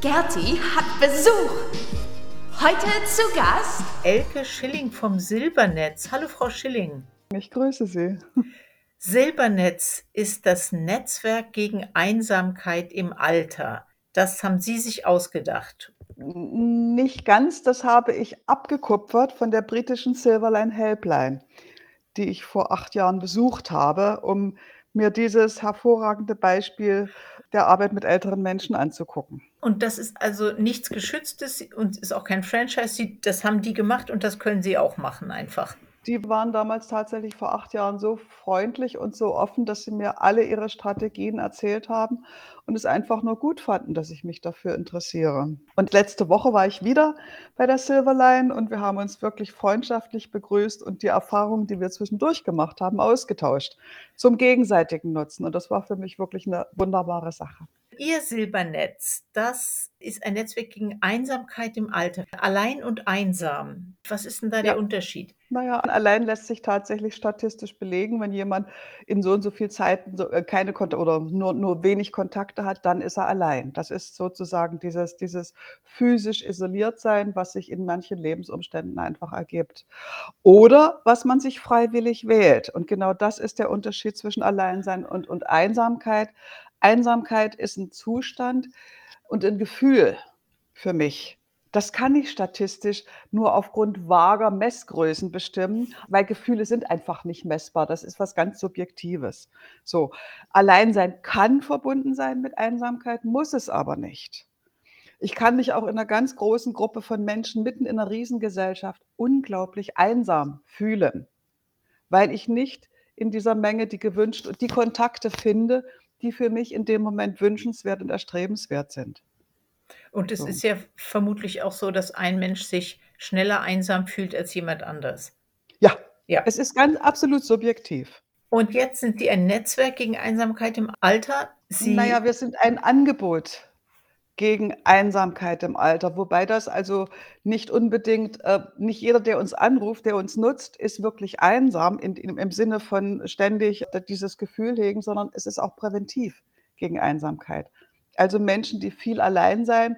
Gerti hat Besuch. Heute zu Gast Elke Schilling vom Silbernetz. Hallo Frau Schilling. Ich grüße Sie. Silbernetz ist das Netzwerk gegen Einsamkeit im Alter. Das haben Sie sich ausgedacht. Nicht ganz, das habe ich abgekupfert von der britischen Silverline Helpline, die ich vor acht Jahren besucht habe, um mir dieses hervorragende Beispiel der Arbeit mit älteren Menschen anzugucken. Und das ist also nichts Geschütztes und ist auch kein Franchise. Das haben die gemacht und das können Sie auch machen einfach. Die waren damals tatsächlich vor acht Jahren so freundlich und so offen, dass sie mir alle ihre Strategien erzählt haben und es einfach nur gut fanden, dass ich mich dafür interessiere. Und letzte Woche war ich wieder bei der Silverline und wir haben uns wirklich freundschaftlich begrüßt und die Erfahrungen, die wir zwischendurch gemacht haben, ausgetauscht zum gegenseitigen Nutzen. Und das war für mich wirklich eine wunderbare Sache. Ihr Silbernetz, das ist ein Netzwerk gegen Einsamkeit im Alter. Allein und einsam. Was ist denn da der Ja. Unterschied? Naja, allein lässt sich tatsächlich statistisch belegen, wenn jemand in so und so viel Zeiten äh, keine Kontakte oder nur, nur wenig Kontakte hat, dann ist er allein. Das ist sozusagen dieses, dieses physisch isoliert sein, was sich in manchen Lebensumständen einfach ergibt. Oder was man sich freiwillig wählt. Und genau das ist der Unterschied zwischen Alleinsein und, und Einsamkeit. Einsamkeit ist ein Zustand und ein Gefühl für mich. Das kann ich statistisch nur aufgrund vager Messgrößen bestimmen, weil Gefühle sind einfach nicht messbar. Das ist was ganz Subjektives. So, Alleinsein kann verbunden sein mit Einsamkeit, muss es aber nicht. Ich kann mich auch in einer ganz großen Gruppe von Menschen mitten in einer Riesengesellschaft unglaublich einsam fühlen, weil ich nicht in dieser Menge die gewünscht und die Kontakte finde, die für mich in dem Moment wünschenswert und erstrebenswert sind. Und es So. ist ja vermutlich auch so, dass ein Mensch sich schneller einsam fühlt als jemand anders. Ja, Ja. es ist ganz absolut subjektiv. Und jetzt sind Sie ein Netzwerk gegen Einsamkeit im Alter. Sie, Naja, wir sind ein Angebot gegen Einsamkeit im Alter, wobei das also nicht unbedingt, äh, nicht jeder, der uns anruft, der uns nutzt, ist wirklich einsam in, in, im Sinne von ständig dieses Gefühl hegen, sondern es ist auch präventiv gegen Einsamkeit. Also Menschen, die viel allein sein,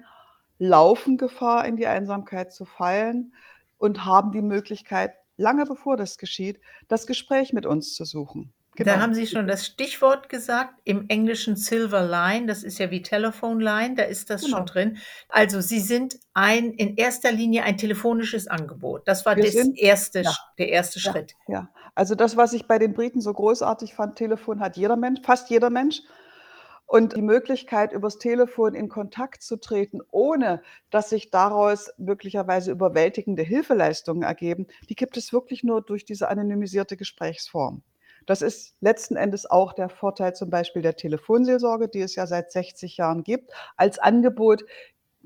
laufen Gefahr, in die Einsamkeit zu fallen und haben die Möglichkeit, lange bevor das geschieht, das Gespräch mit uns zu suchen. Da Genau. haben Sie schon das Stichwort gesagt, im Englischen Silver Line, das ist ja wie Telephone Line, da ist das Genau. schon drin. Also Sie sind ein, in erster Linie ein telefonisches Angebot. Das war das sind- erste, ja. der erste Ja. Schritt. Ja, also das, was ich bei den Briten so großartig fand, Telefon hat jeder Mensch, fast jeder Mensch. Und die Möglichkeit, übers Telefon in Kontakt zu treten, ohne dass sich daraus möglicherweise überwältigende Hilfeleistungen ergeben, die gibt es wirklich nur durch diese anonymisierte Gesprächsform. Das ist letzten Endes auch der Vorteil zum Beispiel der Telefonseelsorge, die es ja seit 60 Jahren gibt, als Angebot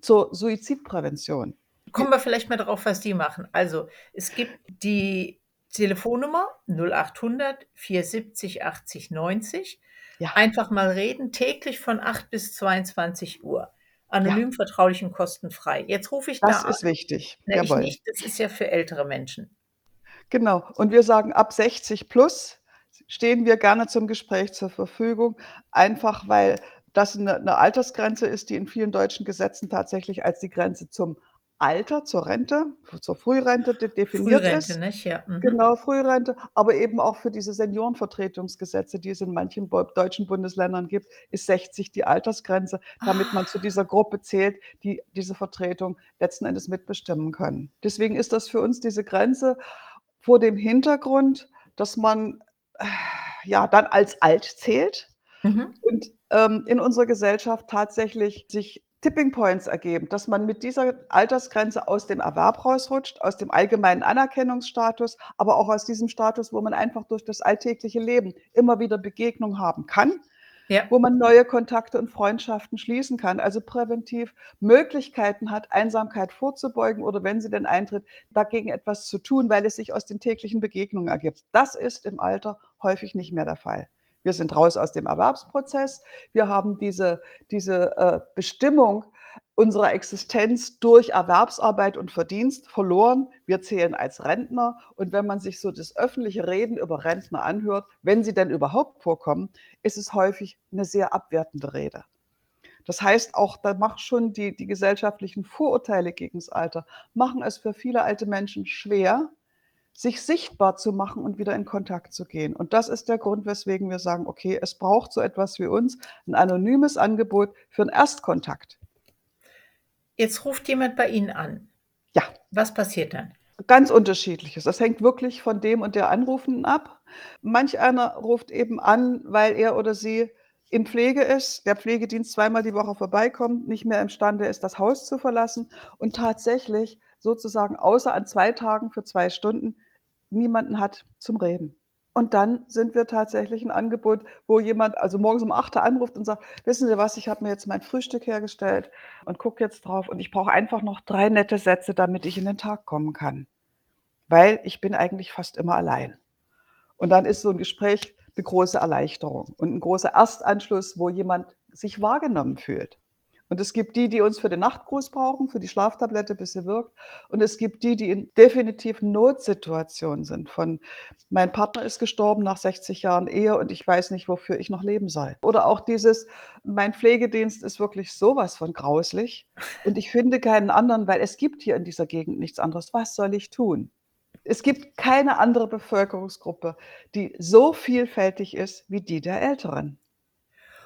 zur Suizidprävention. Kommen wir vielleicht mal darauf, was die machen. Also es gibt die Telefonnummer 0800 470 80 90. Ja. Einfach mal reden, täglich von 8 bis 22 Uhr. Anonym, vertraulich und kostenfrei. Jetzt rufe ich Das da ist wichtig. Ich Jawohl. nicht, das ist ja für ältere Menschen. Genau. Und wir sagen, ab 60 plus stehen wir gerne zum Gespräch zur Verfügung, einfach weil das eine, eine Altersgrenze ist, die in vielen deutschen Gesetzen tatsächlich als die Grenze zum Alter, zur Rente, zur Frührente de- definiert Frührente, ist. nicht? Ja. Mhm. Genau, Frührente, aber eben auch für diese Seniorenvertretungsgesetze, die es in manchen deutschen Bundesländern gibt, ist 60 die Altersgrenze, damit man zu dieser Gruppe zählt, die diese Vertretung letzten Endes mitbestimmen können. Deswegen ist das für uns diese Grenze vor dem Hintergrund, dass man ja dann als alt zählt Mhm. und ähm, in unserer Gesellschaft tatsächlich sich Tipping Points ergeben, dass man mit dieser Altersgrenze aus dem Erwerb rausrutscht, aus dem allgemeinen Anerkennungsstatus, aber auch aus diesem Status, wo man einfach durch das alltägliche Leben immer wieder Begegnung haben kann, Ja. wo man neue Kontakte und Freundschaften schließen kann, also präventiv Möglichkeiten hat, Einsamkeit vorzubeugen oder wenn sie denn eintritt, dagegen etwas zu tun, weil es sich aus den täglichen Begegnungen ergibt. Das ist im Alter häufig nicht mehr der Fall. Wir sind raus aus dem Erwerbsprozess. Wir haben diese, diese äh, Bestimmung unserer Existenz durch Erwerbsarbeit und Verdienst verloren. Wir zählen als Rentner. Und wenn man sich so das öffentliche Reden über Rentner anhört, wenn sie denn überhaupt vorkommen, ist es häufig eine sehr abwertende Rede. Das heißt auch, da macht schon die die gesellschaftlichen Vorurteile gegens Alter machen es für viele alte Menschen schwer, sich sichtbar zu machen und wieder in Kontakt zu gehen. Und das ist der Grund, weswegen wir sagen: „Okay, es braucht so etwas wie uns, 'n anonymes Angebot für 'n Erstkontakt.“ Jetzt ruft jemand bei Ihnen an. Ja. Was passiert dann? Ganz Unterschiedliches. Das hängt wirklich von dem und der Anrufenden ab. Manch einer ruft eben an, weil er oder sie in Pflege ist, der Pflegedienst zweimal die Woche vorbeikommt, nicht mehr imstande ist, das Haus zu verlassen und tatsächlich sozusagen außer an 2 Tagen für 2 Stunden niemanden hat zum Reden. Und dann sind wir tatsächlich 'n Angebot, wo jemand also morgens um 8 anruft und sagt: „Wissen Sie was, ich habe mir jetzt mein Frühstück hergestellt und gucke jetzt drauf und ich brauche einfach noch 3 nette Sätze, damit ich in den Tag kommen kann, weil ich bin eigentlich fast immer allein.“ Und dann ist so 'n Gespräch 'ne große Erleichterung und 'n großer Erstanschluss, wo jemand sich wahrgenommen fühlt. Und es gibt die, die uns für den Nachtgruß brauchen, für die Schlaftablette, bis sie wirkt. Und es gibt die, die in definitiven Notsituationen sind von: „Mein Partner ist gestorben nach 60 Jahren Ehe und ich weiß nicht, wofür ich noch leben soll.“ Oder auch dieses: „Mein Pflegedienst ist wirklich so was von grauslig und ich finde keinen anderen, weil es gibt hier in dieser Gegend nichts anderes. Was soll ich tun?“ Es gibt keine andere Bevölkerungsgruppe, die so vielfältig ist wie die der Älteren.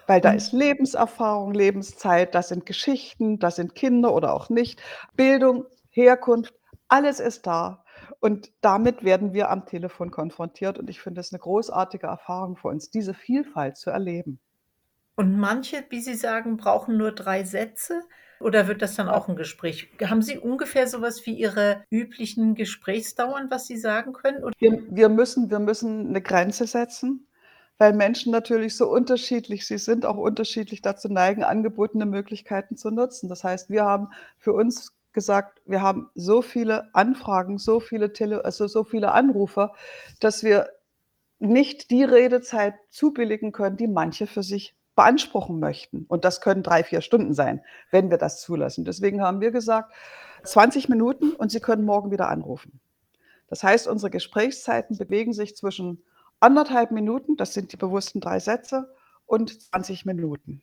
Weil da Und ist Lebenserfahrung, Lebenszeit, da sind Geschichten, da sind Kinder oder auch nicht, Bildung, Herkunft, alles ist da. Und damit werden wir am Telefon konfrontiert und ich finde es 'ne großartige Erfahrung für uns, diese Vielfalt zu erleben. Und manche, wie Sie sagen, brauchen nur 3 Sätze oder wird das dann auch 'n Gespräch? Haben Sie ungefähr so was wie Ihre üblichen Gesprächsdauern, was Sie sagen können, Wir wir müssen wir müssen 'ne Grenze setzen, weil Menschen natürlich so unterschiedlich sie sind auch unterschiedlich dazu neigen, angebotene Möglichkeiten zu nutzen. Das heißt, wir haben für uns gesagt, wir haben so viele Anfragen, so viele Tele also, so viele Anrufer, dass wir nicht die Redezeit zubilligen können, die manche für sich beanspruchen möchten. Und das können 3, 4 Stunden sein, wenn wir das zulassen. Deswegen haben wir gesagt: „20 Minuten und Sie können morgen wieder anrufen.“ Das heißt, unsere Gesprächszeiten bewegen sich zwischen 1 1/2 Minuten, das sind die bewussten 3 Sätze, und 20 Minuten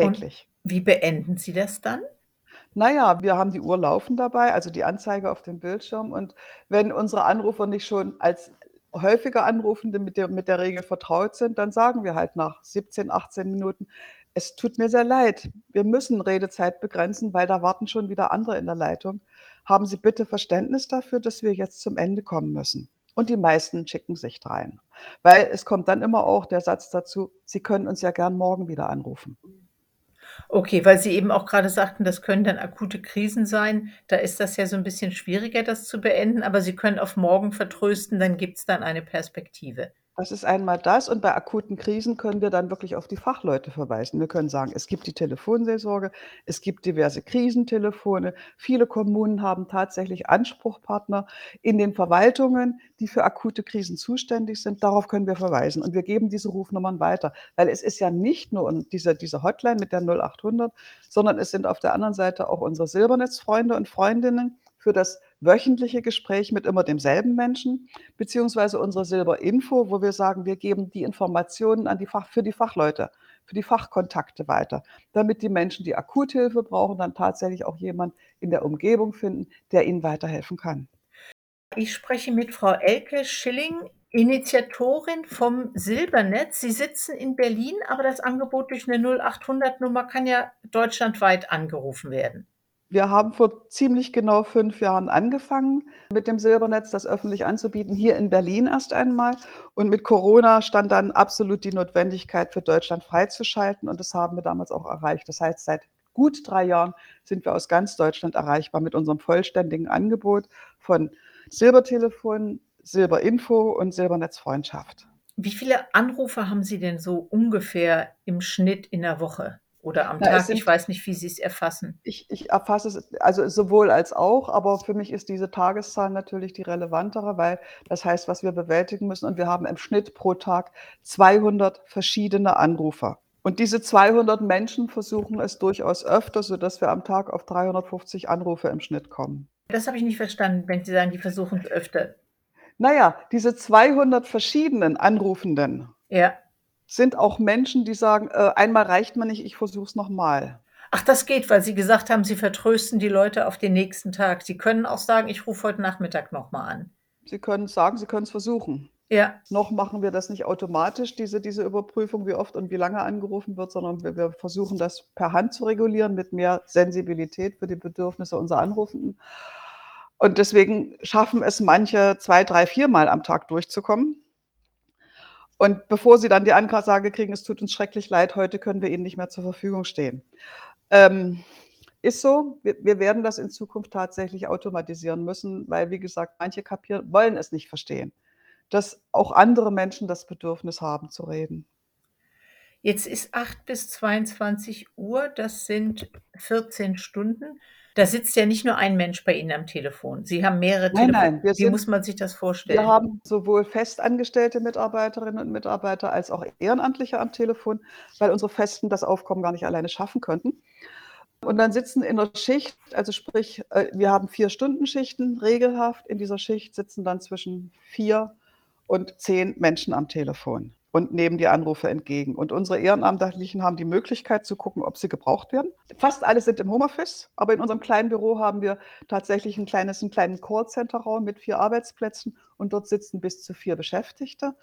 Und täglich. wie beenden Sie das dann? Na ja, wir haben die Uhr laufen dabei, also die Anzeige auf dem Bildschirm. Und wenn unsere Anrufer nicht schon als häufiger Anrufende mit der mit der Regel vertraut sind, dann sagen wir halt nach 17, 18 Minuten: „Es tut mir sehr leid, wir müssen Redezeit begrenzen, weil da warten schon wieder andere in der Leitung. Haben Sie bitte Verständnis dafür, dass wir jetzt zum Ende kommen müssen.“ Und die meisten schicken sich drein. Weil es kommt dann immer auch der Satz dazu: „Sie können uns ja gern morgen wieder anrufen.“ Okay, weil Sie eben auch grade sagten, das können dann akute Krisen sein. Da ist das ja so 'n bisschen schwieriger, das zu beenden, aber Sie können auf morgen vertrösten, dann gibt's dann eine Perspektive. Das ist einmal das und bei akuten Krisen können wir dann wirklich auf die Fachleute verweisen. Wir können sagen, es gibt die Telefonseelsorge, es gibt diverse Krisentelefone. Viele Kommunen haben tatsächlich Anspruchpartner in den Verwaltungen, die für akute Krisen zuständig sind. Darauf können wir verweisen und wir geben diese Rufnummern weiter, weil es ist ja nicht nur diese diese Hotline mit der 0800, sondern es sind auf der anderen Seite auch unsere Silbernetzfreunde und Freundinnen für das wöchentliche Gespräch mit immer demselben Menschen, beziehungsweise unsere Silberinfo, wo wir sagen, wir geben die Informationen an die Fach für die Fachleute, für die Fachkontakte weiter, damit die Menschen, die Akuthilfe brauchen, dann tatsächlich auch jemand in der Umgebung finden, der ihnen weiterhelfen kann. Ich spreche mit Frau Elke Schilling, Initiatorin vom Silbernetz. Sie sitzen in Berlin, aber das Angebot durch 'ne 0800 Nummer kann ja deutschlandweit angerufen werden. Wir haben vor ziemlich genau 5 Jahren angefangen, mit dem Silbernetz das öffentlich anzubieten, hier in Berlin erst einmal. Und mit Corona stand dann absolut die Notwendigkeit, für Deutschland freizuschalten und das haben wir damals auch erreicht. Das heißt, seit gut 3 Jahren sind wir aus ganz Deutschland erreichbar mit unserem vollständigen Angebot von Silbertelefon, Silberinfo und Silbernetzfreundschaft. Wie viele Anrufer haben Sie denn so ungefähr im Schnitt in der Woche oder am Na, es Tag? Ich weiß nicht, wie Sie's erfassen. Ich ich erfasse es also sowohl als auch, aber für mich ist diese Tageszahl natürlich die relevantere, weil das heißt, was wir bewältigen müssen und wir haben im Schnitt pro Tag 200 verschiedene Anrufer. Und diese 200 Menschen versuchen es durchaus öfter, sodass wir am Tag auf 350 Anrufe im Schnitt kommen. Das habe ich nicht verstanden, wenn Sie sagen, die versuchen's öfter. Na ja, diese 200 verschiedenen Anrufenden Ja. Sind auch Menschen, die sagen: „Äh, einmal reicht mir nicht, ich versuche es noch mal.“ Ach, das geht, weil Sie gesagt haben, Sie vertrösten die Leute auf den nächsten Tag. Sie können auch sagen: „Ich rufe heute Nachmittag noch mal an.“ Sie können sagen, Sie können's versuchen. Ja. Noch machen wir das nicht automatisch, diese diese Überprüfung, wie oft und wie lange angerufen wird, sondern wir wir versuchen das per Hand zu regulieren mit mehr Sensibilität für die Bedürfnisse unserer Anrufenden. Und deswegen schaffen es manche 2, 3, viermal am Tag durchzukommen. Und bevor sie dann die Ansage kriegen: „Es tut uns schrecklich leid, heute können wir Ihnen nicht mehr zur Verfügung stehen.“ Ähm, ist so. Wir wir werden das in Zukunft tatsächlich automatisieren müssen, weil, wie gesagt, manche kapieren wollen es nicht verstehen, dass auch andere Menschen das Bedürfnis haben zu reden. Jetzt ist 8 bis 22:00, das sind 14 Stunden. Da sitzt ja nicht nur ein Mensch bei Ihnen am Telefon. Sie haben mehrere Nein, Telefo nein, wir wie sind muss man sich das wir vorstellen? haben sowohl festangestellte Mitarbeiterinnen und Mitarbeiter als auch Ehrenamtliche am Telefon, weil unsere Festen das Aufkommen gar nicht alleine schaffen könnten. Und dann sitzen in der Schicht also sprich, äh, wir haben 4-Stunden-Schichten regelhaft. In dieser Schicht sitzen dann zwischen 4 und 10 Menschen am Telefon und nehmen die Anrufe entgegen. Und unsere Ehrenamtlichen haben die Möglichkeit zu gucken, ob sie gebraucht werden. Fast alle sind im Homeoffice, aber in unserem kleinen Büro haben wir tatsächlich 'n kleines 'n kleinen Callcenter-Raum mit 4 Arbeitsplätzen und dort sitzen bis zu 4 Beschäftigte.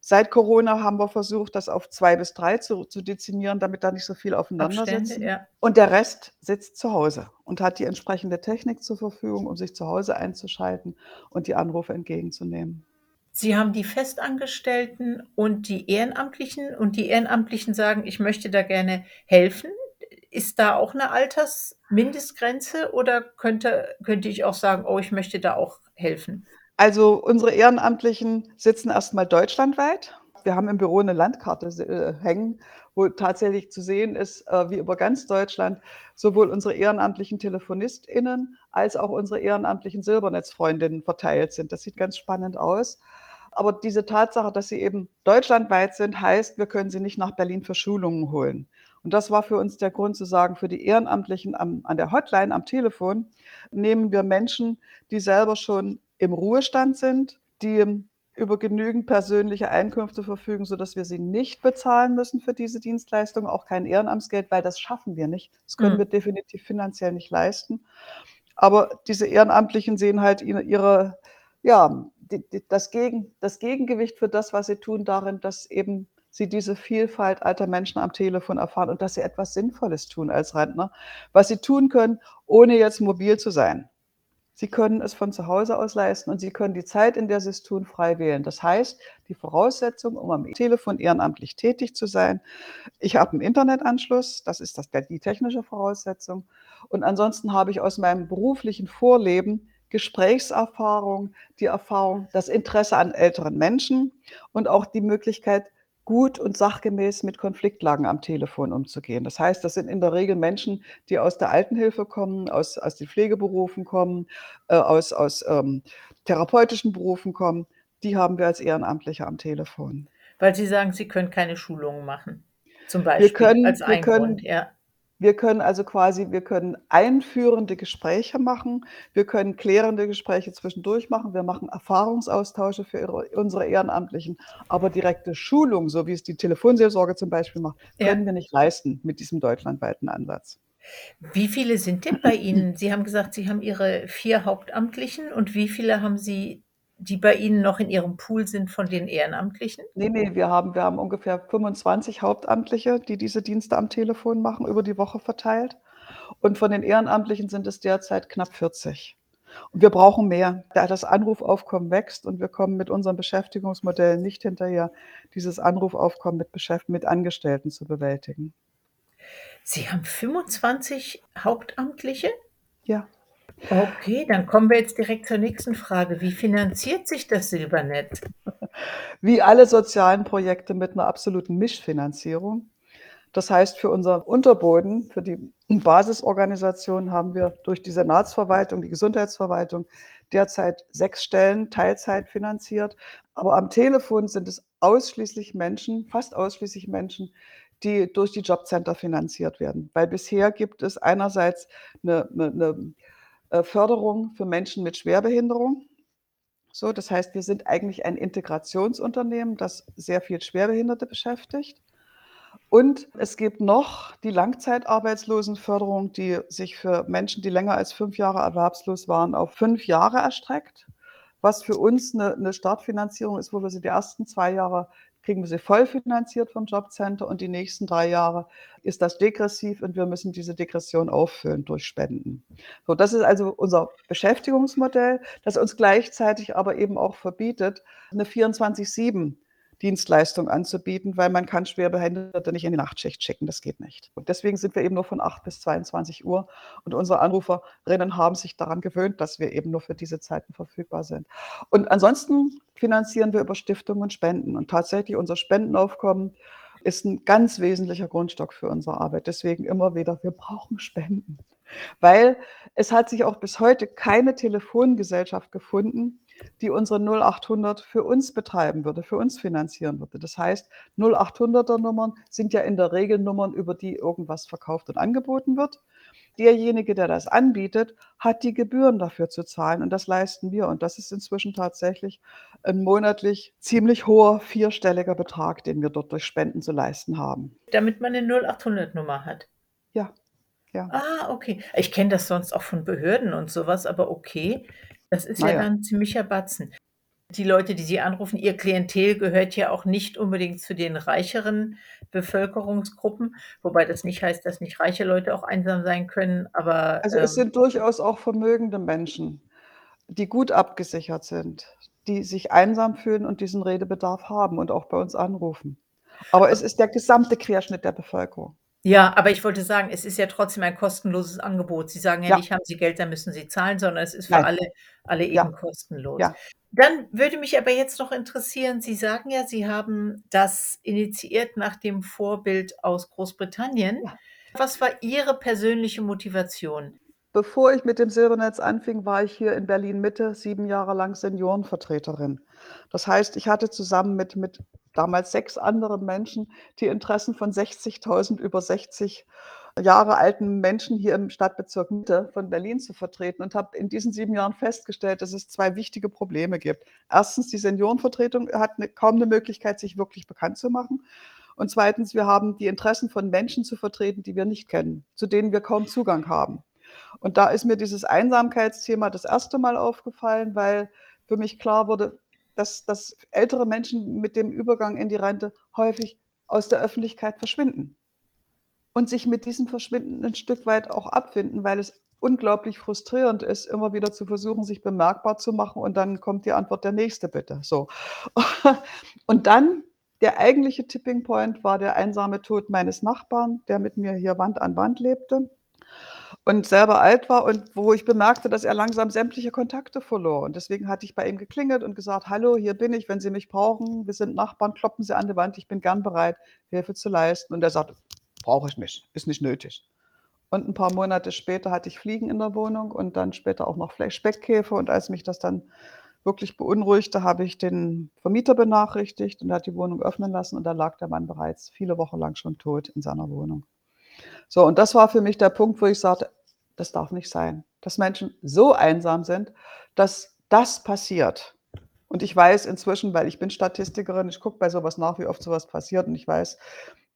Seit Corona haben wir versucht, das auf 2 bis 3 zu zu dezimieren, damit da nicht so viele aufeinander sitzen. ja. Und der Rest sitzt zu Hause und hat die entsprechende Technik zur Verfügung, um sich zu Hause einzuschalten und die Anrufe entgegenzunehmen. Sie haben die Festangestellten und die Ehrenamtlichen und die Ehrenamtlichen sagen: „Ich möchte da gerne helfen.“ Ist da auch 'ne Altersmindestgrenze oder könnte könnte ich auch sagen: „Oh, ich möchte da auch helfen?“ Also, unsere Ehrenamtlichen sitzen erst mal deutschlandweit. Wir haben im Büro 'ne Landkarte äh, hängen, wo tatsächlich zu sehen ist, äh, wie über ganz Deutschland sowohl unsere ehrenamtlichen TelefonistInnen als auch unsere ehrenamtlichen Silbernetzfreundinnen verteilt sind. Das sieht ganz spannend aus. Aber diese Tatsache, dass sie eben deutschlandweit sind, heißt, wir können sie nicht nach Berlin für Schulungen holen. Und das war für uns der Grund zu sagen, für die Ehrenamtlichen am an der Hotline am Telefon nehmen wir Menschen, die selber schon im Ruhestand sind, die über genügend persönliche Einkünfte verfügen, sodass wir sie nicht bezahlen müssen für diese Dienstleistung, auch kein Ehrenamtsgeld, weil das schaffen wir nicht. Das können Mhm. wir definitiv finanziell nicht leisten. Aber diese Ehrenamtlichen sehen halt ihre ja, d d das Gegen das Gegengewicht für das, was sie tun, darin, dass eben sie diese Vielfalt alter Menschen am Telefon erfahren und dass sie etwas Sinnvolles tun als Rentner, was sie tun können, ohne jetzt mobil zu sein. Sie können es von zu Hause aus leisten und sie können die Zeit, in der sie's tun, frei wählen. Das heißt, die Voraussetzung, um am Telefon ehrenamtlich tätig zu sein ich habe 'n Internetanschluss, das ist das die technische Voraussetzung. Und ansonsten habe ich aus meinem beruflichen Vorleben Gesprächserfahrung, die Erfahrung, das Interesse an älteren Menschen und auch die Möglichkeit, gut und sachgemäß mit Konfliktlagen am Telefon umzugehen. Das heißt, das sind in der Regel Menschen, die aus der Altenhilfe kommen, aus aus den Pflegeberufen kommen, äh, aus aus, ähm, therapeutischen Berufen kommen. Die haben wir als Ehrenamtliche am Telefon. Weil Sie sagen, Sie können keine Schulungen machen, zum Beispiel können als wir können ja. Wir können also quasi wir können einführende Gespräche machen. Wir können klärende Gespräche zwischendurch machen. Wir machen Erfahrungsaustausche für ihre unsere Ehrenamtlichen. Aber direkte Schulung, so wie es die Telefonseelsorge zum Beispiel macht, Ja. können wir nicht leisten mit diesem deutschlandweiten Ansatz. Wie viele sind denn bei Ihnen? Sie haben gesagt, Sie haben Ihre 4 Hauptamtlichen und wie viele haben Sie, die bei Ihnen noch in Ihrem Pool sind von den Ehrenamtlichen? Ne, ne, wir haben wir haben ungefähr 25 Hauptamtliche, die diese Dienste am Telefon machen, über die Woche verteilt. Und von den Ehrenamtlichen sind es derzeit knapp 40. Und wir brauchen mehr, da das Anrufaufkommen wächst und wir kommen mit unserem Beschäftigungsmodell nicht hinterher, dieses Anrufaufkommen mit Beschäft mit Angestellten zu bewältigen. Sie haben 25 Hauptamtliche? Ja. Okay, dann kommen wir jetzt direkt zur nächsten Frage. Wie finanziert sich das Silbernetz? Wie alle sozialen Projekte mit 'ner absoluten Mischfinanzierung. Das heißt, für unseren Unterboden, für die Basisorganisation haben wir durch die Senatsverwaltung, die Gesundheitsverwaltung derzeit 6 Stellen Teilzeit finanziert. Aber am Telefon sind es ausschließlich Menschen fast ausschließlich Menschen, die durch die Jobcenter finanziert werden. Weil bisher gibt es einerseits 'ne 'ne 'ne, äh, Förderung für Menschen mit Schwerbehinderung. So, das heißt, wir sind eigentlich ein Integrationsunternehmen, das sehr viel Schwerbehinderte beschäftigt. Und es gibt noch die Langzeitarbeitslosenförderung, die sich für Menschen, die länger als fünf Jahre erwerbslos waren, auf fünf Jahre erstreckt, was für uns eine, eine Startfinanzierung ist, wo wir sie die ersten zwei Jahre kriegen wir sie voll finanziert vom Jobcenter und die nächsten drei Jahre ist das degressiv und wir müssen diese Degression auffüllen durch Spenden. So, das ist also unser Beschäftigungsmodell, das uns gleichzeitig aber eben auch verbietet, eine 24-7 Dienstleistung anzubieten, weil man kann Schwerbehinderte nicht in die Nachtschicht schicken. Das geht nicht. Und deswegen sind wir eben nur von 8 bis 22 Uhr. Und unsere Anruferinnen haben sich daran gewöhnt, dass wir eben nur für diese Zeiten verfügbar sind. Und ansonsten finanzieren wir über Stiftungen und Spenden. Und tatsächlich unser Spendenaufkommen ist ein ganz wesentlicher Grundstock für unsere Arbeit. Deswegen immer wieder, wir brauchen Spenden. Weil es hat sich auch bis heute keine Telefongesellschaft gefunden, die unsere 0800 für uns betreiben würde, für uns finanzieren würde. Das heißt, 0800er Nummern sind ja in der Regel Nummern, über die irgendwas verkauft und angeboten wird. Derjenige, der das anbietet, hat die Gebühren dafür zu zahlen und das leisten wir. Und das ist inzwischen tatsächlich ein monatlich ziemlich hoher vierstelliger Betrag, den wir dort durch Spenden zu leisten haben. Damit man eine 0800 Nummer hat. Ja. Ja. Ah, okay. Ich kenne das sonst auch von Behörden und sowas, aber okay. Das ist ja Naja. dann 'n ziemlicher Batzen. Die Leute, die Sie anrufen, Ihr Klientel gehört ja auch nicht unbedingt zu den reicheren Bevölkerungsgruppen, wobei das nicht heißt, dass nicht reiche Leute auch einsam sein können, aber, Also, es ähm sind durchaus auch vermögende Menschen, die gut abgesichert sind, die sich einsam fühlen und diesen Redebedarf haben und auch bei uns anrufen. Aber es ist der gesamte Querschnitt der Bevölkerung. Ja, aber ich wollte sagen, es ist ja trotzdem ein kostenloses Angebot. Sie sagen ja Ja. nicht: „Haben Sie Geld, dann müssen Sie zahlen“, sondern es ist für Nein. alle alle Ja. eben kostenlos. Ja. Dann würde mich aber jetzt noch interessieren, Sie sagen ja, Sie haben das initiiert nach dem Vorbild aus Großbritannien. Ja. Was war Ihre persönliche Motivation? Bevor ich mit dem Silbernetz anfing, war ich hier in Berlin-Mitte 7 Jahre lang Seniorenvertreterin. Das heißt, ich hatte zusammen mit mit damals 6 anderen Menschen die Interessen von 60.000 über 60 Jahre alten Menschen hier im Stadtbezirk Mitte von Berlin zu vertreten und habe in diesen 7 Jahren festgestellt, dass es 2 wichtige Probleme gibt. Erstens, die Seniorenvertretung hat 'ne kaum 'ne Möglichkeit, sich wirklich bekannt zu machen. Und zweitens, wir haben die Interessen von Menschen zu vertreten, die wir nicht kennen, zu denen wir kaum Zugang haben. Und da ist mir dieses Einsamkeitsthema das erste Mal aufgefallen, weil für mich klar wurde, dass dass ältere Menschen mit dem Übergang in die Rente häufig aus der Öffentlichkeit verschwinden und sich mit diesem Verschwinden 'n Stück weit auch abfinden, weil es unglaublich frustrierend ist, immer wieder zu versuchen, sich bemerkbar zu machen und dann kommt die Antwort: „Der Nächste bitte“, so. Und dann der eigentliche Tipping Point war der einsame Tod meines Nachbarn, der mit mir hier Wand an Wand lebte und selber alt war und wo ich bemerkte, dass er langsam sämtliche Kontakte verlor. Und deswegen hatte ich bei ihm geklingelt und gesagt: „Hallo, hier bin ich, wenn Sie mich brauchen. Wir sind Nachbarn, kloppen Sie an die Wand. Ich bin gern bereit, Hilfe zu leisten.“ Und er sagte: „Brauche ich nicht, ist nicht nötig.“ Und 'n paar Monate später hatte ich Fliegen in der Wohnung und dann später auch noch Speckkäfer. Und als mich das dann wirklich beunruhigte, habe ich den Vermieter benachrichtigt und hat die Wohnung öffnen lassen und da lag der Mann bereits viele Wochen lang schon tot in seiner Wohnung. So, und das war für mich der Punkt, wo ich sagte: „Das darf nicht sein, dass Menschen so einsam sind, dass das passiert.“ Und ich weiß inzwischen, weil ich bin Statistikerin, ich gucke bei so was nach, wie oft so was passiert und ich weiß,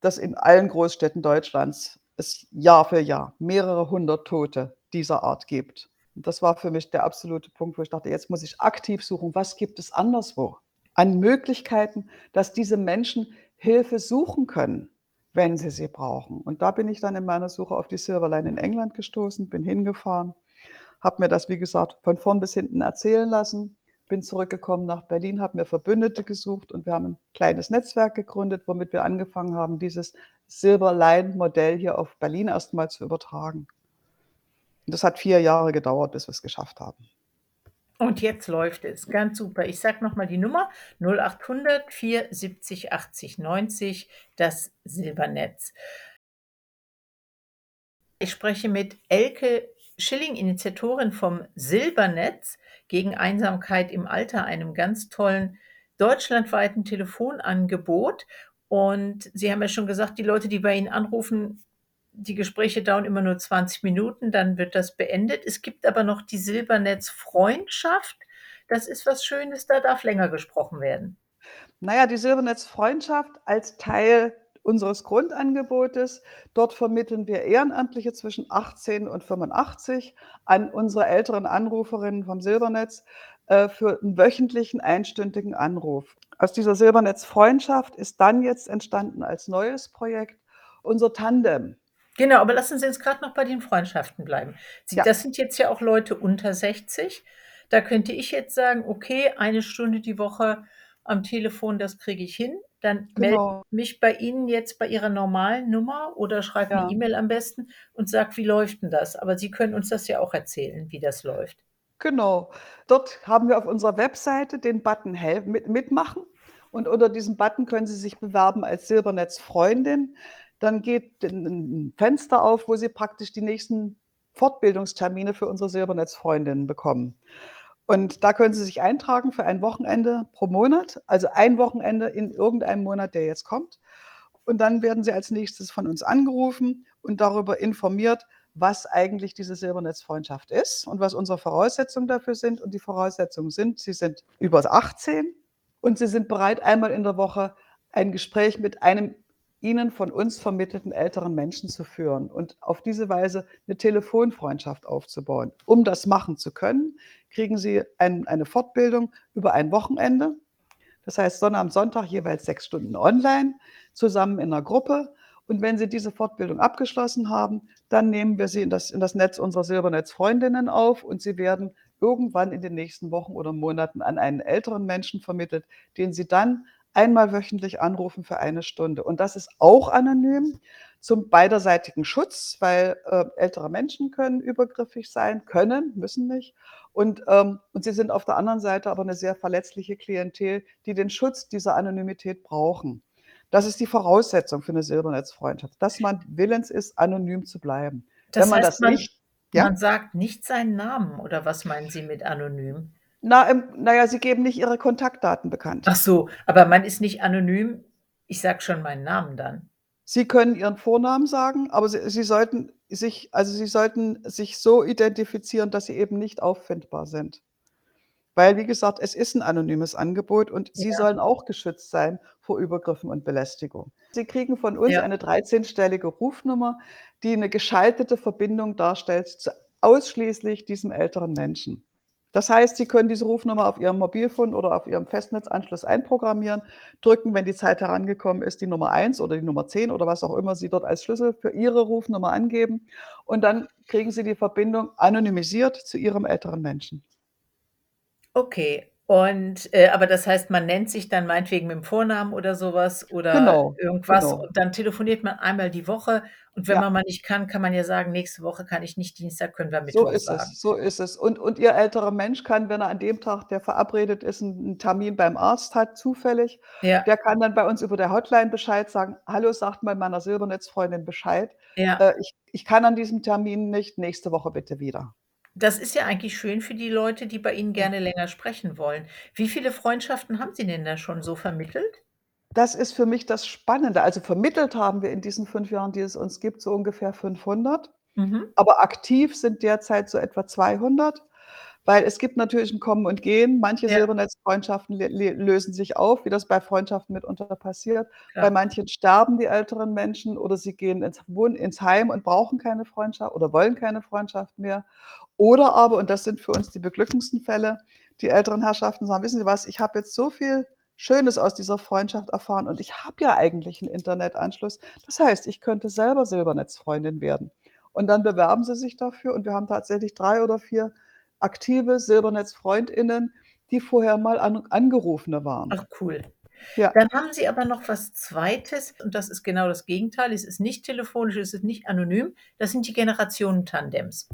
dass in allen Großstädten Deutschlands es Jahr für Jahr mehrere hundert Tote dieser Art gibt. Und das war für mich der absolute Punkt, wo ich dachte: „Jetzt muss ich aktiv suchen, was gibt es anderswo an Möglichkeiten, dass diese Menschen Hilfe suchen können, wenn sie sie brauchen.“ Und da bin ich dann in meiner Suche auf die Silverline in England gestoßen, bin hingefahren, habe mir das, wie gesagt, von vorn bis hinten erzählen lassen, bin zurückgekommen nach Berlin, habe mir Verbündete gesucht und wir haben 'n kleines Netzwerk gegründet, womit wir angefangen haben, dieses Silverline-Modell hier auf Berlin erst mal zu übertragen. Und das hat 4 Jahre gedauert, bis wir's geschafft haben. Und jetzt läuft es. Ganz super. Ich sage noch mal die Nummer: 0800 470 80 90, das Silbernetz. Ich spreche mit Elke Schilling, Initiatorin vom Silbernetz gegen Einsamkeit im Alter, einem ganz tollen deutschlandweiten Telefonangebot. Und Sie haben ja schon gesagt, die Leute, die bei Ihnen anrufen, die Gespräche dauern immer nur 20 Minuten, dann wird das beendet. Es gibt aber noch die Silbernetz-Freundschaft. das ist was Schönes, da darf länger gesprochen werden? Na ja, die Silbernetz-Freundschaft als Teil unseres Grundangebotes. Dort vermitteln wir Ehrenamtliche zwischen 18 und 85 an unsere älteren Anruferinnen vom Silbernetz äh, für 'n wöchentlichen einstündigen Anruf. Aus dieser Silbernetz-Freundschaft ist dann jetzt entstanden als neues Projekt unser Tandem. Genau, aber lassen Sie uns grad noch bei den Freundschaften bleiben. Sie Ja. das sind jetzt ja auch Leute unter 60. Da könnte ich jetzt sagen: „Okay, eine Stunde die Woche am Telefon, das kriege ich hin.“ Dann melde Genau. ich mich bei Ihnen jetzt bei Ihrer normalen Nummer oder schreibe 'ne Ja. E-Mail am besten und sage: „Wie läuft 'n das?“ Aber Sie können uns das ja auch erzählen, wie das läuft. Genau. Dort haben wir auf unserer Webseite den Button „Help mit mitmachen“ und unter diesem Button können Sie sich bewerben als Silbernetz-Freundin. Dann geht 'n 'n Fenster auf, wo Sie praktisch die nächsten Fortbildungstermine für unsere Silbernetz-Freundinnen bekommen. Und da können Sie sich eintragen für ein Wochenende pro Monat, also ein Wochenende in irgendeinem Monat, der jetzt kommt. Und dann werden Sie als Nächstes von uns angerufen und darüber informiert, was eigentlich diese Silbernetz-Freundschaft ist und was unsere Voraussetzungen dafür sind. Und die Voraussetzungen sind: Sie sind über 18 und Sie sind bereit, einmal in der Woche ein Gespräch mit einem Ihnen von uns vermittelten älteren Menschen zu führen und auf diese Weise 'ne Telefonfreundschaft aufzubauen. Um das machen zu können, kriegen Sie ein eine Fortbildung über ein Wochenende. Das heißt, Sonnabend, Sonntag jeweils 6 Stunden online, zusammen in 'ner Gruppe. Und wenn Sie diese Fortbildung abgeschlossen haben, dann nehmen wir Sie in das in das Netz unserer Silbernetz-Freundinnen auf und Sie werden irgendwann in den nächsten Wochen oder Monaten an einen älteren Menschen vermittelt, den Sie dann einmal wöchentlich anrufen für eine Stunde. Und das ist auch anonym zum beiderseitigen Schutz, weil, äh, ältere Menschen können übergriffig sein können, müssen nicht. Und, ähm und sie sind auf der anderen Seite aber 'ne sehr verletzliche Klientel, die den Schutz dieser Anonymität brauchen. Das ist die Voraussetzung für 'ne Silbernetz-Freundschaft, dass man willens ist, anonym zu bleiben. Das Wenn man heißt, das man nicht ja? man sagt nicht seinen Namen oder was meinen Sie mit anonym? Na, ähm na ja, Sie geben nicht Ihre Kontaktdaten bekannt. Ach so, aber man ist nicht anonym ich sage schon meinen Namen dann. Sie können Ihren Vornamen sagen, aber Sie Sie sollten sich also, Sie sollten sich so identifizieren, dass Sie eben nicht auffindbar sind. Weil, wie gesagt, es ist 'n anonymes Angebot und Sie Ja. sollen auch geschützt sein vor Übergriffen und Belästigung. Sie kriegen von uns Ja. eine 13-stellige Rufnummer, die 'ne geschaltete Verbindung darstellt zu ausschließlich diesem älteren Menschen. Das heißt, Sie können diese Rufnummer auf Ihrem Mobilfon oder auf Ihrem Festnetzanschluss einprogrammieren, drücken, wenn die Zeit herangekommen ist, die Nummer 1 oder die Nummer 10 oder was auch immer Sie dort als Schlüssel für Ihre Rufnummer angeben und dann kriegen Sie die Verbindung anonymisiert zu Ihrem älteren Menschen. Okay. Und, äh, aber das heißt, man nennt sich dann meinetwegen mit'm Vornamen oder so was oder Genau, irgendwas genau. und dann telefoniert man einmal die Woche und wenn Ja. man mal nicht kann, kann man ja sagen: „Nächste Woche kann ich nicht, Dienstag können wir So Mittwoch ist sagen.“ es, so ist es. Und und Ihr älterer Mensch kann, wenn er an dem Tag, der verabredet ist, 'n 'n Termin beim Arzt hat, zufällig, Ja. der kann dann bei uns über der Hotline Bescheid sagen: „Hallo, sagt mal meiner Silbernetz-Freundin Bescheid. Ja. Äh, ich ich kann an diesem Termin nicht, nächste Woche bitte wieder.“ Das ist ja eigentlich schön für die Leute, die bei Ihnen Ja. gerne länger sprechen wollen. Wie viele Freundschaften haben Sie denn da schon so vermittelt? Das ist für mich das Spannende. Also, vermittelt haben wir in diesen 5 Jahren, die es uns gibt, so ungefähr 500, Mhm. aber aktiv sind derzeit so etwa 200, weil es gibt natürlich 'n Kommen und Gehen. Manche Ja. Silbernetz-Freundschaften lösen sich auf, wie das bei Freundschaften mitunter passiert. Bei Klar. manchen sterben die älteren Menschen oder sie gehen ins Wohn ins Heim und brauchen keine Freundschaft oder wollen keine Freundschaft mehr. Oder aber, und das sind für uns die beglückendsten Fälle, die älteren Herrschaften sagen: „Wissen Sie was, ich habe jetzt so viel Schönes aus dieser Freundschaft erfahren und ich habe ja eigentlich 'n Internetanschluss. Das heißt, ich könnte selber Silbernetz-Freundin werden.“ Und dann bewerben sie sich dafür und wir haben tatsächlich 3 oder 4 aktive Silbernetz-Freundinnen, die vorher mal an Angerufene waren. Ach cool. Ja. Dann haben Sie aber noch was 2. und das ist genau das Gegenteil. Es ist nicht telefonisch, es ist nicht anonym. Das sind die Generationen-Tandems.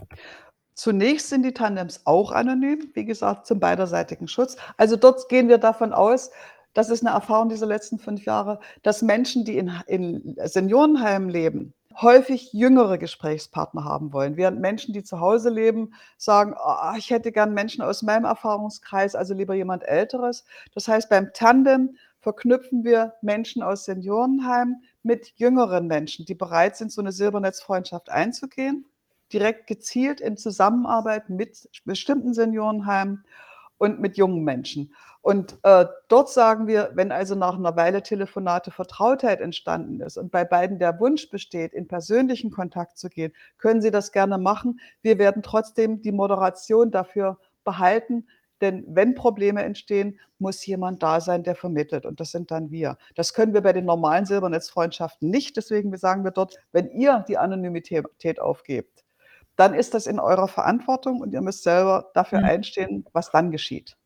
Zunächst sind die Tandems auch anonym, wie gesagt, zum beiderseitigen Schutz. Also, dort gehen wir davon aus das ist 'ne Erfahrung dieser letzten 5 Jahre, dass Menschen, die in in Seniorenheimen leben, häufig jüngere Gesprächspartner haben wollen, während Menschen, die zu Hause leben, sagen: „Oh, ich hätte gern Menschen aus meinem Erfahrungskreis, also lieber jemand Älteres.“ Das heißt, beim Tandem verknüpfen wir Menschen aus Seniorenheimen mit jüngeren Menschen, die bereit sind, so 'ne Silbernetz-Freundschaft einzugehen, direkt gezielt in Zusammenarbeit mit bestimmten Seniorenheimen. Und mit jungen Menschen. Und äh, dort sagen wir, wenn also nach einer Weile Telefonate Vertrautheit entstanden ist und bei beiden der Wunsch besteht, in persönlichen Kontakt zu gehen, können Sie das gerne machen. Wir werden trotzdem die Moderation dafür behalten, denn wenn Probleme entstehen, muss jemand da sein, der vermittelt. Und das sind dann wir. Das können wir bei den normalen Silbernetzfreundschaften nicht. Deswegen sagen wir dort, wenn ihr die Anonymität aufgebt, dann ist das in eurer Verantwortung und ihr müsst selber dafür Mhm. einstehen, was dann geschieht.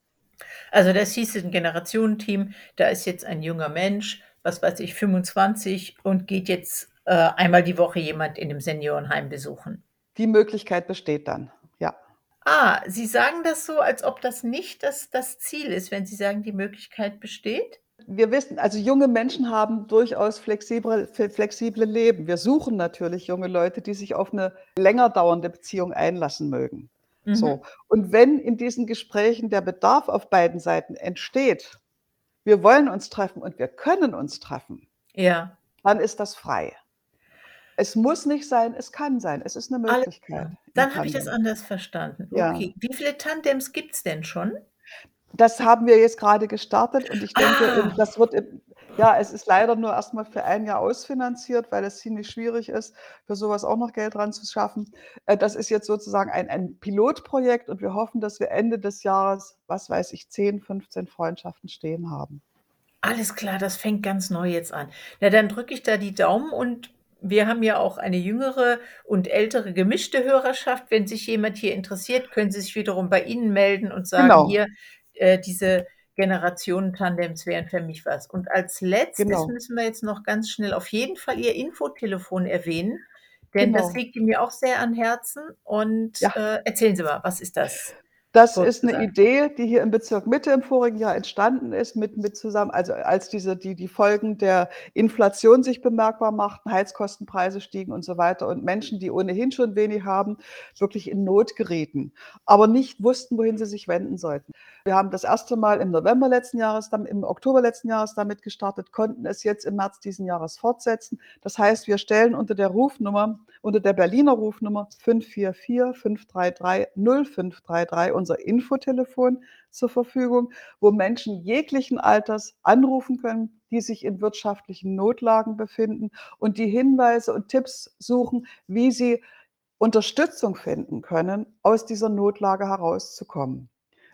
Also das hieß ein Generationenteam, da ist jetzt ein junger Mensch, was weiß ich, 25 und geht jetzt äh, einmal die Woche jemand in dem Seniorenheim besuchen. Die Möglichkeit besteht dann, ja. Ah, Sie sagen das so, als ob das nicht das, das Ziel ist, wenn Sie sagen, die Möglichkeit besteht? Wir wissen, also junge Menschen haben durchaus flexible, flexible Leben. Wir suchen natürlich junge Leute, die sich auf eine länger dauernde Beziehung einlassen mögen. Mhm. So. Und wenn in diesen Gesprächen der Bedarf auf beiden Seiten entsteht, wir wollen uns treffen und wir können uns treffen, Ja. dann ist das frei. Es muss nicht sein, es kann sein. Es ist eine Möglichkeit. Dann habe ich das anders verstanden. Ja. Okay. Wie viele Tandems gibt es denn schon? Das haben wir jetzt gerade gestartet und ich denke, Ah. das wird ja, es ist leider nur erst mal für ein Jahr ausfinanziert, weil es ziemlich schwierig ist, für so was auch noch Geld ranzuschaffen. Äh, das ist jetzt sozusagen ein ein Pilotprojekt und wir hoffen, dass wir Ende des Jahres, was weiß ich, 10, 15 Freundschaften stehen haben. Alles klar, das fängt ganz neu jetzt an. Na, dann drücke ich da die Daumen und wir haben ja auch eine jüngere und ältere gemischte Hörerschaft. Wenn sich jemand hier interessiert, können Sie sich wiederum bei Ihnen melden und sagen: Genau. „Hier, äh, diese Generationen-Tandems wären für mich was.“ Und als Letztes Genau. müssen wir jetzt noch ganz schnell auf jeden Fall Ihr Infotelefon erwähnen, denn das Genau. liegt mir auch sehr am Herzen und, Ja. äh, erzählen Sie mal, was ist das? Das ist 'ne Sozusagen. Idee, die hier im Bezirk Mitte im vorigen Jahr entstanden ist mit mit zusammen also, als diese die die Folgen der Inflation sich bemerkbar machten, Heizkostenpreise stiegen und so weiter und Menschen, die ohnehin schon wenig haben, wirklich in Not gerieten, aber nicht wussten, wohin sie sich wenden sollten. Wir haben das erste Mal im November letzten Jahres im Oktober letzten Jahres damit gestartet, konnten es jetzt im März diesen Jahres fortsetzen. Das heißt, wir stellen unter der Rufnummer unter der Berliner Rufnummer 544 533 0533 unser Infotelefon zur Verfügung, wo Menschen jeglichen Alters anrufen können, die sich in wirtschaftlichen Notlagen befinden und die Hinweise und Tipps suchen, wie sie Unterstützung finden können, aus dieser Notlage herauszukommen.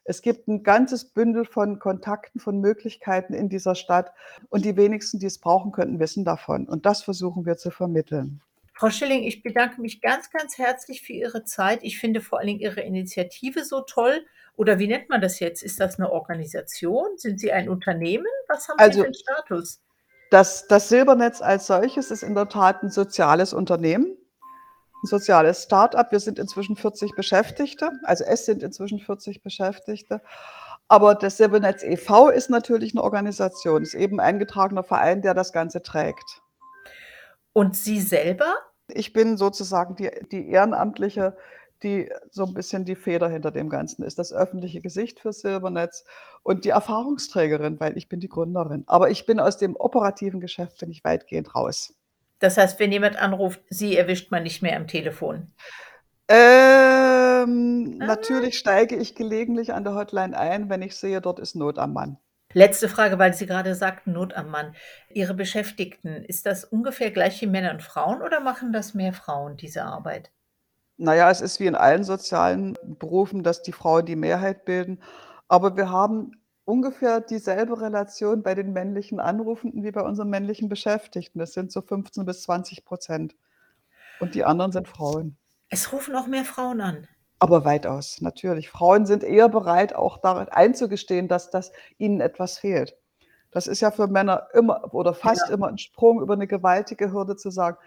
Es gibt 'n ganzes Bündel von Kontakten, von Möglichkeiten in dieser Stadt und die wenigsten, die es brauchen könnten, wissen davon und das versuchen wir zu vermitteln. Frau Schilling, ich bedanke mich ganz, ganz herzlich für Ihre Zeit. Ich finde vor allen Dingen Ihre Initiative so toll. Oder wie nennt man das jetzt? Ist das 'ne Organisation? Sind Sie ein Unternehmen? Was haben Sie Also für 'n Status? Das das Silbernetz als solches ist in der Tat 'n soziales Unternehmen, 'n soziales Start-up. Wir sind inzwischen 40 Beschäftigte, also es sind inzwischen 40 Beschäftigte. Aber das Silbernetz e. V. ist natürlich 'ne Organisation, ist eben 'n eingetragener Verein, der das Ganze trägt. Und Sie selber? Ich bin sozusagen die die Ehrenamtliche, die so 'n bisschen die Feder hinter dem Ganzen ist, das öffentliche Gesicht für Silbernetz und die Erfahrungsträgerin, weil ich bin die Gründerin. Aber ich bin aus dem operativen Geschäft bin ich weitgehend raus. Das heißt, wenn jemand anruft, Sie erwischt man nicht mehr am Telefon? Ähm, Ah. natürlich steige ich gelegentlich an der Hotline ein, wenn ich sehe, dort ist Not am Mann. Letzte Frage, weil Sie gerade sagten: „Not am Mann.“ Ihre Beschäftigten, ist das ungefähr gleich wie Männer und Frauen oder machen das mehr Frauen, diese Arbeit? Na ja, es ist wie in allen sozialen Berufen, dass die Frauen die Mehrheit bilden. Aber wir haben ungefähr dieselbe Relation bei den männlichen Anrufenden wie bei unseren männlichen Beschäftigten. Das sind so 15 bis 20 % und die anderen sind Frauen. Es rufen auch mehr Frauen an? Aber weitaus, natürlich. Frauen sind eher bereit, auch darin einzugestehen, dass dass ihnen etwas fehlt. Das ist ja für Männer immer oder fast Ja. immer 'n Sprung über 'ne gewaltige Hürde zu sagen: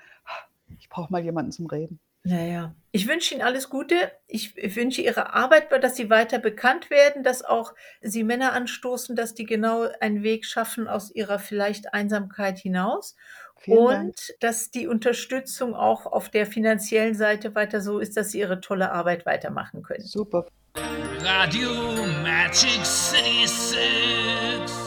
„Ich brauche mal jemanden zum Reden.“ Ja, ja. Ich wünsche Ihnen alles Gute. Ich wünsche Ihrer Arbeit, dass Sie weiter bekannt werden, dass auch Sie Männer anstoßen, dass die genau einen Weg schaffen aus ihrer vielleicht Einsamkeit hinaus Vielen Dank. und dass die Unterstützung auch auf der finanziellen Seite weiter so ist, dass Sie Ihre tolle Arbeit weitermachen können. Super. Radio Magic City 6.